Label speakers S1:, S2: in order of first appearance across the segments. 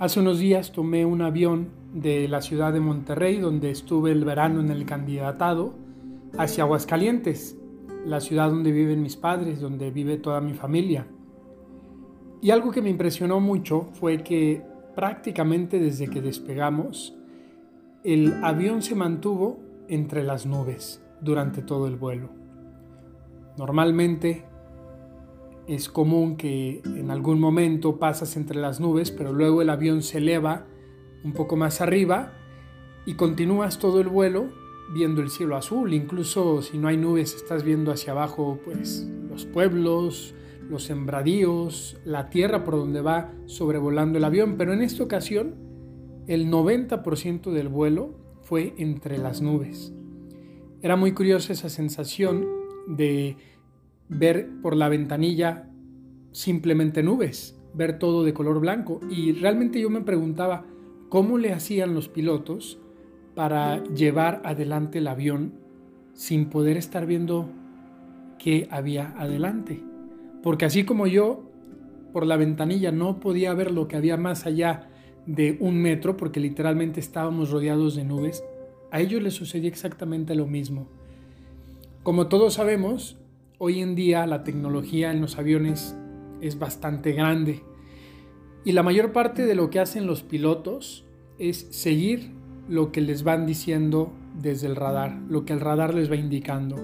S1: Hace unos días tomé un avión de la ciudad de Monterrey, donde estuve el verano en el candidatado, hacia Aguascalientes, la ciudad donde viven mis padres, donde vive toda mi familia. Y algo que me impresionó mucho fue que prácticamente desde que despegamos, el avión se mantuvo entre las nubes durante todo el vuelo. Normalmente es común que en algún momento pasas entre las nubes, pero luego el avión se eleva un poco más arriba y continúas todo el vuelo viendo el cielo azul. Incluso si no hay nubes, estás viendo hacia abajo pues los pueblos, los sembradíos, la tierra por donde va sobrevolando el avión. Pero en esta ocasión, el 90% del vuelo fue entre las nubes. Era muy curiosa esa sensación de ver por la ventanilla simplemente nubes, ver todo de color blanco. Y realmente yo me preguntaba cómo le hacían los pilotos para llevar adelante el avión sin poder estar viendo qué había adelante. Porque así como yo por la ventanilla no podía ver lo que había más allá de un metro, porque literalmente estábamos rodeados de nubes, a ellos les sucedía exactamente lo mismo. Como todos sabemos, hoy en día la tecnología en los aviones es bastante grande y la mayor parte de lo que hacen los pilotos es seguir lo que les van diciendo desde el radar, lo que el radar les va indicando.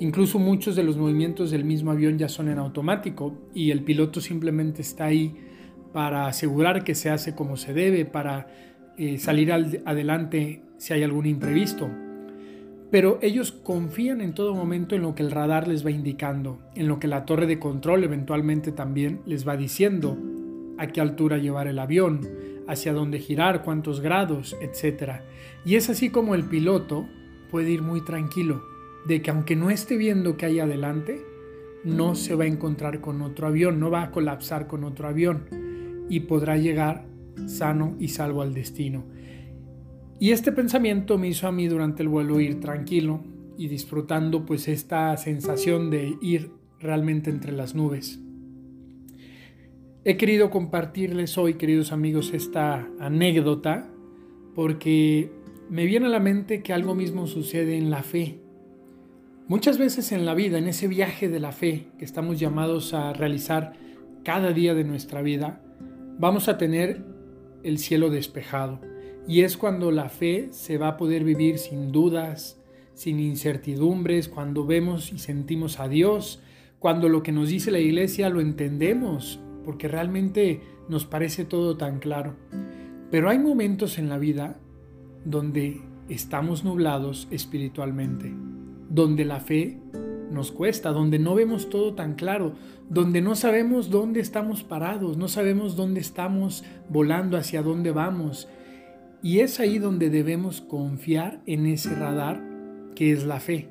S1: Incluso muchos de los movimientos del mismo avión ya son en automático y el piloto simplemente está ahí para asegurar que se hace como se debe, para eh, salir adelante si hay algún imprevisto pero ellos confían en todo momento en lo que el radar les va indicando, en lo que la torre de control eventualmente también les va diciendo, a qué altura llevar el avión, hacia dónde girar, cuántos grados, etc. Y es así como el piloto puede ir muy tranquilo, de que aunque no esté viendo que hay adelante, no se va a encontrar con otro avión, no va a colapsar con otro avión y podrá llegar sano y salvo al destino. Y este pensamiento me hizo a mí durante el vuelo ir tranquilo y disfrutando pues esta sensación de ir realmente entre las nubes. He querido compartirles hoy, queridos amigos, esta anécdota porque me viene a la mente que algo mismo sucede en la fe. Muchas veces en la vida, en ese viaje de la fe que estamos llamados a realizar cada día de nuestra vida, vamos a tener el cielo despejado y es cuando la fe se va a poder vivir sin dudas, sin incertidumbres, cuando vemos y sentimos a Dios, cuando lo que nos dice la iglesia lo entendemos, porque realmente nos parece todo tan claro. Pero hay momentos en la vida donde estamos nublados espiritualmente, donde la fe nos cuesta, donde no vemos todo tan claro, donde no sabemos dónde estamos parados, no sabemos dónde estamos volando, hacia dónde vamos. Y es ahí donde debemos confiar en ese radar que es la fe.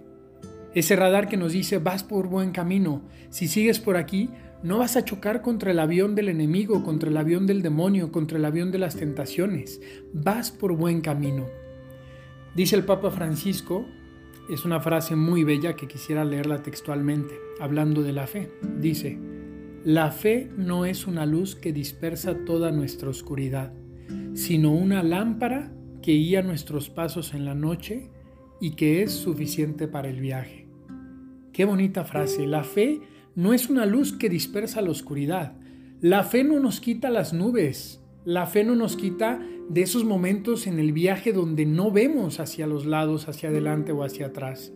S1: Ese radar que nos dice vas por buen camino. Si sigues por aquí, no vas a chocar contra el avión del enemigo, contra el avión del demonio, contra el avión de las tentaciones. Vas por buen camino. Dice el Papa Francisco, es una frase muy bella que quisiera leerla textualmente, hablando de la fe. Dice, la fe no es una luz que dispersa toda nuestra oscuridad sino una lámpara que guía nuestros pasos en la noche y que es suficiente para el viaje. Qué bonita frase. La fe no es una luz que dispersa la oscuridad. La fe no nos quita las nubes. La fe no nos quita de esos momentos en el viaje donde no vemos hacia los lados, hacia adelante o hacia atrás,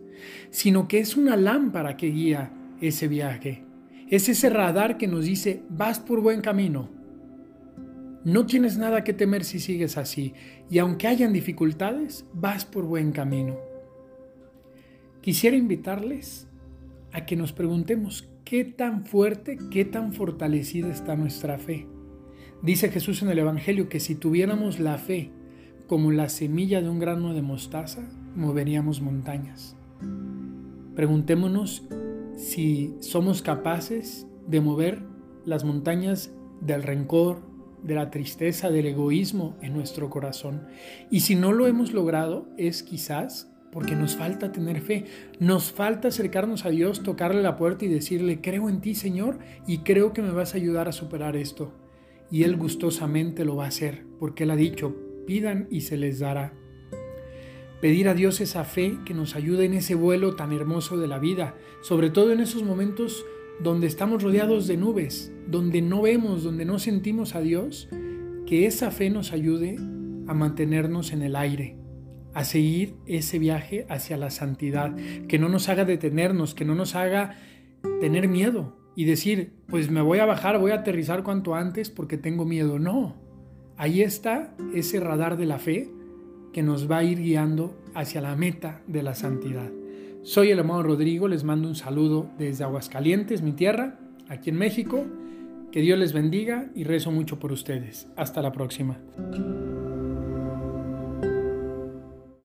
S1: sino que es una lámpara que guía ese viaje. Es ese radar que nos dice, vas por buen camino, no tienes nada que temer si sigues así, y aunque hayan dificultades, vas por buen camino. Quisiera invitarles a que nos preguntemos qué tan fuerte, qué tan fortalecida está nuestra fe. Dice Jesús en el Evangelio que si tuviéramos la fe como la semilla de un grano de mostaza, moveríamos montañas. Preguntémonos si somos capaces de mover las montañas del rencor, de la tristeza, del egoísmo en nuestro corazón. Y si no lo hemos logrado, es quizás porque nos falta tener fe, nos falta acercarnos a Dios, tocarle la puerta y decirle, creo en ti Señor y creo que me vas a ayudar a superar esto. y Él gustosamente lo va a hacer, porque Él ha dicho, pidan y se les dará. Pedir a Dios esa fe que nos ayude en ese vuelo tan hermoso de la vida, sobre todo en esos momentos donde estamos rodeados de nubes, donde no vemos, donde no sentimos a Dios, que esa fe nos ayude a mantenernos en el aire, a seguir ese viaje hacia la santidad, que no nos haga detenernos, que no nos haga tener miedo y decir, pues me voy a bajar, voy a aterrizar cuanto antes porque tengo miedo. No, ahí está ese radar de la fe que nos va a ir guiando hacia la meta de la santidad. Soy el amado Rodrigo, les mando un saludo desde Aguascalientes, mi tierra, aquí en México. Que Dios les bendiga y rezo mucho por ustedes. Hasta la próxima.